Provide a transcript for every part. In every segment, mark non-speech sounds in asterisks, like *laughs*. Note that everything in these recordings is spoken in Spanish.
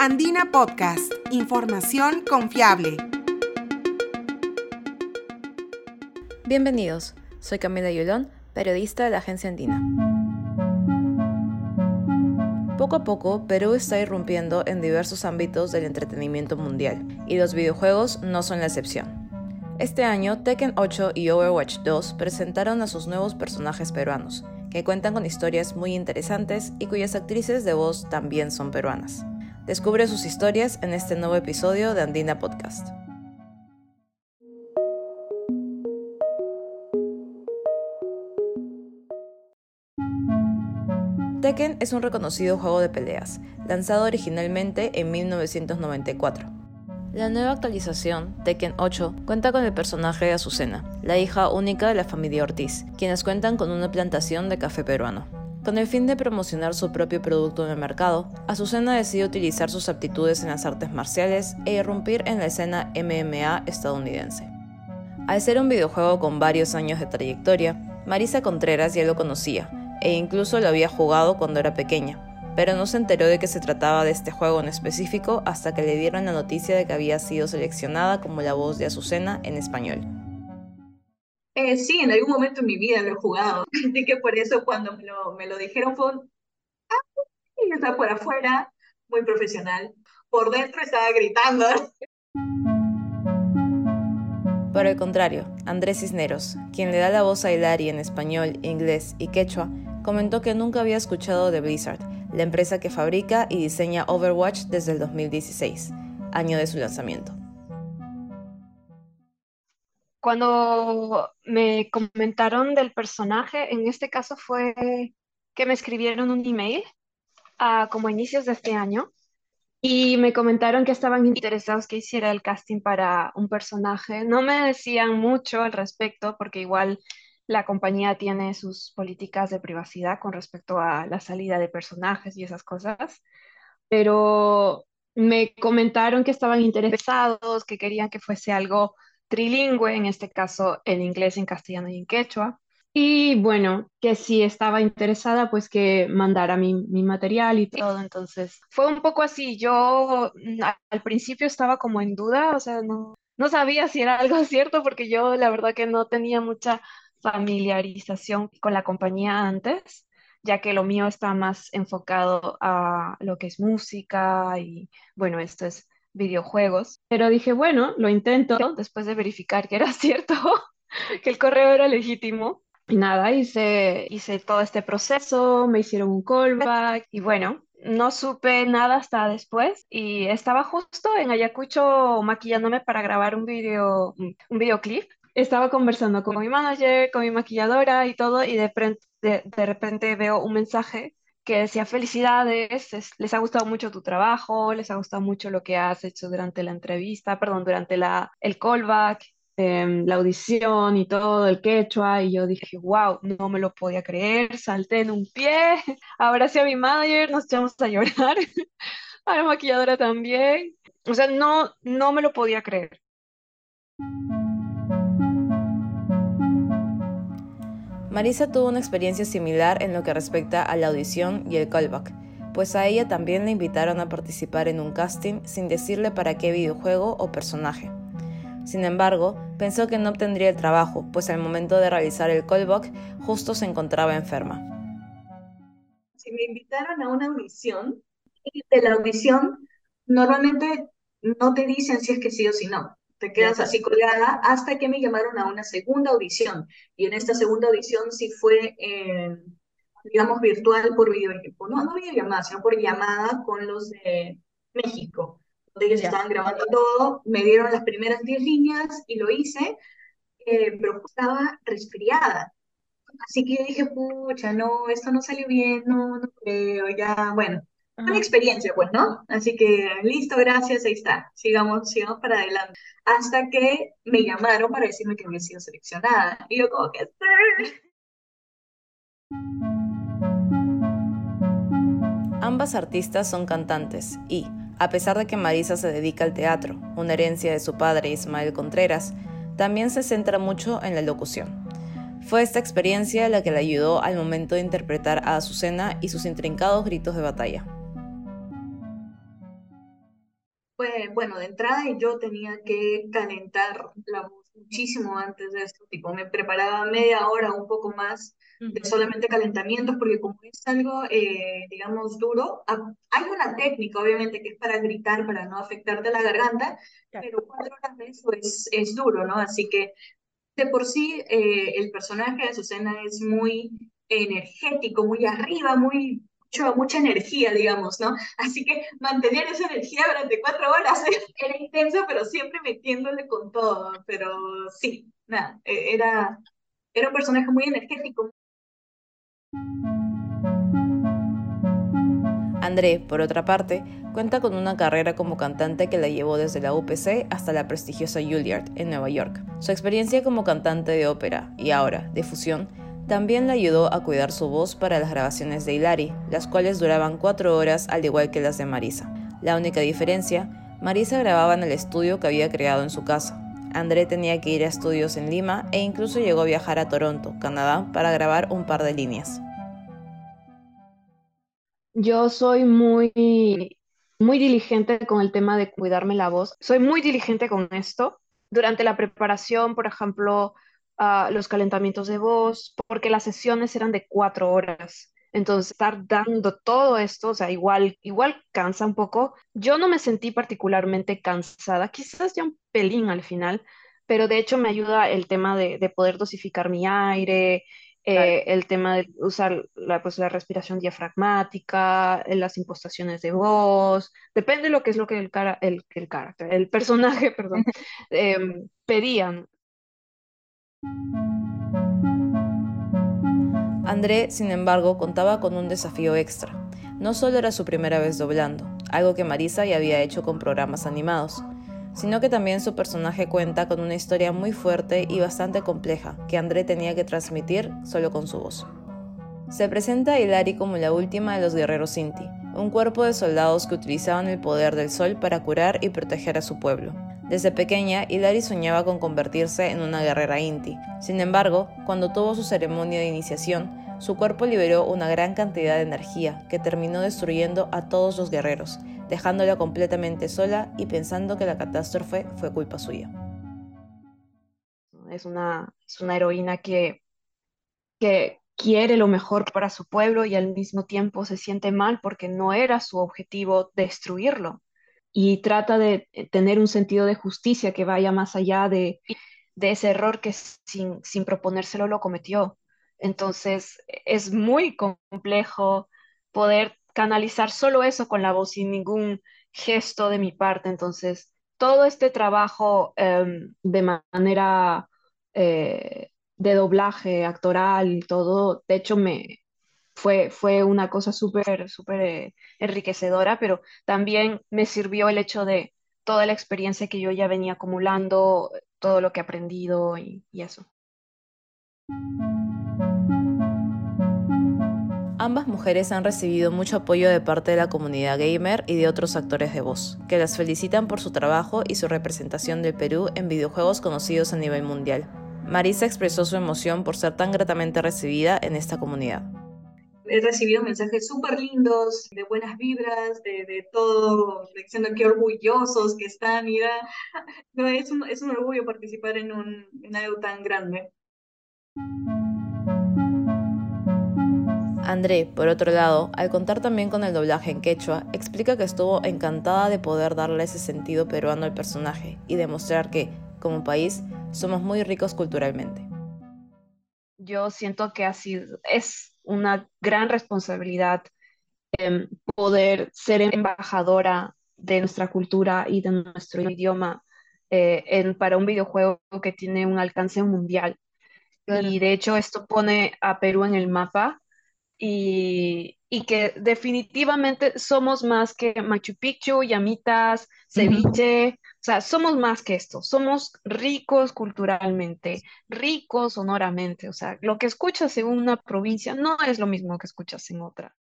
Andina Podcast, información confiable. Bienvenidos, soy Camila Yulón, periodista de la agencia Andina. Poco a poco, Perú está irrumpiendo en diversos ámbitos del entretenimiento mundial, y los videojuegos no son la excepción. Este año, Tekken 8 y Overwatch 2 presentaron a sus nuevos personajes peruanos, que cuentan con historias muy interesantes y cuyas actrices de voz también son peruanas. Descubre sus historias en este nuevo episodio de Andina Podcast. Tekken es un reconocido juego de peleas, lanzado originalmente en 1994. La nueva actualización, Tekken 8, cuenta con el personaje de Azucena, la hija única de la familia Ortiz, quienes cuentan con una plantación de café peruano. Con el fin de promocionar su propio producto en el mercado, Azucena decide utilizar sus aptitudes en las artes marciales e irrumpir en la escena MMA estadounidense. Al ser un videojuego con varios años de trayectoria, Marisa Contreras ya lo conocía, e incluso lo había jugado cuando era pequeña, pero no se enteró de que se trataba de este juego en específico hasta que le dieron la noticia de que había sido seleccionada como la voz de Azucena en español. Eh, sí, en algún momento en mi vida lo he jugado, *laughs* así que por eso cuando me lo, me lo dijeron fue. Ah, está por afuera, muy profesional. Por dentro estaba gritando. *laughs* Por el contrario, Andrés Cisneros, quien le da la voz a Hilary en español, inglés y quechua, comentó que nunca había escuchado de Blizzard, la empresa que fabrica y diseña Overwatch desde el 2016, año de su lanzamiento. Cuando me comentaron del personaje, en este caso fue que me escribieron un email a como a inicios de este año y me comentaron que estaban interesados que hiciera el casting para un personaje. No me decían mucho al respecto porque igual la compañía tiene sus políticas de privacidad con respecto a la salida de personajes y esas cosas, pero me comentaron que estaban interesados, que querían que fuese algo trilingüe, en este caso en inglés, en castellano y en quechua. Y bueno, que si estaba interesada, pues que mandara mi, mi, material y todo. Entonces, fue un poco así. Yo mm, al principio estaba como en duda, o sea, no, no sabía si era algo *laughs* cierto porque yo la verdad que no tenía mucha familiarización con la compañía antes, ya que lo mío está más enfocado a lo que es música y bueno, esto es videojuegos. Pero dije, bueno, lo intento después de verificar que era *laughs* cierto, que el correo era legítimo. Y nada, hice, hice todo este proceso, me hicieron un callback y bueno, no supe nada hasta después y estaba justo en Ayacucho maquillándome para grabar un video, un videoclip estaba conversando con mi manager, con mi maquilladora y todo, y de, de, repente veo un mensaje que decía felicidades, les ha gustado mucho tu trabajo, les ha gustado mucho lo que has hecho durante la entrevista, perdón, durante la, el callback, em, la audición y todo, el quechua, y yo dije, wow, no me lo podía creer, salté en un pie, *laughs* sí a mi manager, nos echamos a llorar, *laughs* a la maquilladora también, o sea, no, no me lo podía creer. Marisa tuvo una experiencia similar en lo que respecta a la audición y el callback, pues a ella también le invitaron a participar en un casting sin decirle para qué videojuego o personaje. Sin embargo, pensó que no obtendría el trabajo, pues al momento de realizar el callback justo se encontraba enferma. Si me invitaron a una audición, de la audición normalmente no te dicen si es que sí o si no te quedas así colgada hasta que me llamaron a una segunda audición. Y en esta segunda audición sí fue, eh, digamos, virtual por video, no, no videollamada, sino por llamada con los de México. Donde ellos estaban grabando todo, me dieron las primeras 10 líneas y lo hice, eh, pero estaba resfriada. Así que dije, pucha, no, esto no salió bien, no, no creo, ya, bueno, una experiencia, pues, ¿no? Así que listo, gracias, ahí está. Sigamos, sigamos para adelante. Hasta que me llamaron para decirme que había sido seleccionada. Y yo como que... Ambas artistas son cantantes y, a pesar de que Marisa se dedica al teatro, una herencia de su padre Ismael Contreras, también se centra mucho en la locución. Fue esta experiencia la que le ayudó al momento de interpretar a Azucena y sus intrincados gritos de batalla. Pues bueno, de entrada yo tenía que calentar la voz muchísimo antes de esto, tipo me preparaba media hora, un poco más de solamente calentamientos, porque como es algo, eh, digamos, duro, hay una técnica, obviamente, que es para gritar, para no afectarte la garganta, pero cuatro horas de eso es, es duro, ¿no? Así que de por sí eh, el personaje de Azucena es muy energético, muy arriba, muy mucho, mucha energía, digamos, ¿no? Así que mantener esa energía durante cuatro horas *laughs* era intenso, pero siempre metiéndole con todo. Pero sí, nada, e, era, era un personaje muy energético. André, por otra parte, cuenta con una carrera como cantante que la llevó desde la UPC hasta la prestigiosa Juilliard en Nueva York. Su experiencia como cantante de ópera y ahora de fusión también le ayudó a cuidar su voz para las grabaciones de Hilari, las cuales duraban cuatro horas al igual que las de Marisa. La única diferencia, Marisa grababa en el estudio que había creado en su casa. André tenía que ir a estudios en Lima e incluso llegó a viajar a Toronto, Canadá, para grabar un par de líneas. Yo soy muy, muy diligente con el tema de cuidarme la voz. Soy muy diligente con esto. Durante la preparación, por ejemplo, uh, los calentamientos de voz, porque las sesiones eran de cuatro horas. Entonces, estar dando todo esto, o sea, igual, igual cansa un poco. Yo no me sentí particularmente cansada, quizás ya un pelín al final, pero de hecho me ayuda el tema de, de poder dosificar mi aire, eh, el tema de usar la, pues, la respiración diafragmática, eh, las impostaciones de voz, depende de lo que es lo que el, cara, el, el carácter, el personaje, *laughs* perdón, *laughs* em, pedían. André, sin embargo, contaba con un desafío extra. No solo era su primera vez doblando, algo que Marisa ya había hecho con programas animados sino que también su personaje cuenta con una historia muy fuerte y bastante compleja que André tenía que transmitir solo con su voz. Se presenta a Hilari como la última de los guerreros Sinti, un cuerpo de soldados que utilizaban el poder del sol para curar y proteger a su pueblo. Desde pequeña, Hilari soñaba con convertirse en una guerrera Inti. Sin embargo, cuando tuvo su ceremonia de iniciación, su cuerpo liberó una gran cantidad de energía que terminó destruyendo a todos los guerreros, dejándola completamente sola y pensando que la catástrofe fue culpa suya. Es una, es una heroína que, que quiere lo mejor para su pueblo y al mismo tiempo se siente mal porque no era su objetivo destruirlo. Y trata de tener un sentido de justicia que vaya más allá de, de ese error que sin, sin proponérselo lo cometió. Entonces es muy complejo poder canalizar solo eso con la voz sin ningún gesto de mi parte. Entonces, todo este trabajo em, de manera eh, de doblaje actoral y todo, de hecho, me fue, fue una cosa súper, súper eh, enriquecedora, pero también me sirvió el hecho de toda la experiencia que yo ya venía acumulando, todo lo que he aprendido y eso. Ambas mujeres han recibido mucho apoyo de parte de la comunidad gamer y de otros actores de voz, que las felicitan por su trabajo y su representación del Perú en videojuegos conocidos a nivel mundial. Marisa expresó su emoción por ser tan gratamente recibida en esta comunidad. He recibido mensajes súper lindos, de buenas vibras, de, todo, diciendo qué orgullosos que están. Y *laughs* no, es, un, es un orgullo participar en, un, en algo tan grande. André, por otro lado, al contar también con el doblaje en quechua, explica que estuvo encantada de poder darle ese sentido peruano al personaje y demostrar que, como país, somos muy ricos culturalmente. Yo siento que así es una gran responsabilidad em, poder ser embajadora de nuestra cultura y de nuestro idioma eh, para un videojuego que tiene un alcance mundial. Y de hecho esto pone a Perú en el mapa y, que definitivamente somos más que Machu Picchu, llamitas, ceviche, o sea, somos más que esto, somos ricos culturalmente, ricos sonoramente, o sea, lo que escuchas en una provincia no es lo mismo que escuchas en otra.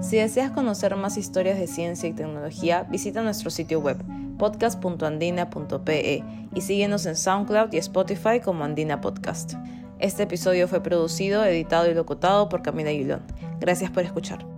Si deseas conocer más historias de ciencia y tecnología, visita nuestro sitio web podcast.andina.pe y síguenos en SoundCloud y Spotify como Andina Podcast. Este episodio fue producido, editado y locutado por Camila Aguilón. Gracias por escuchar.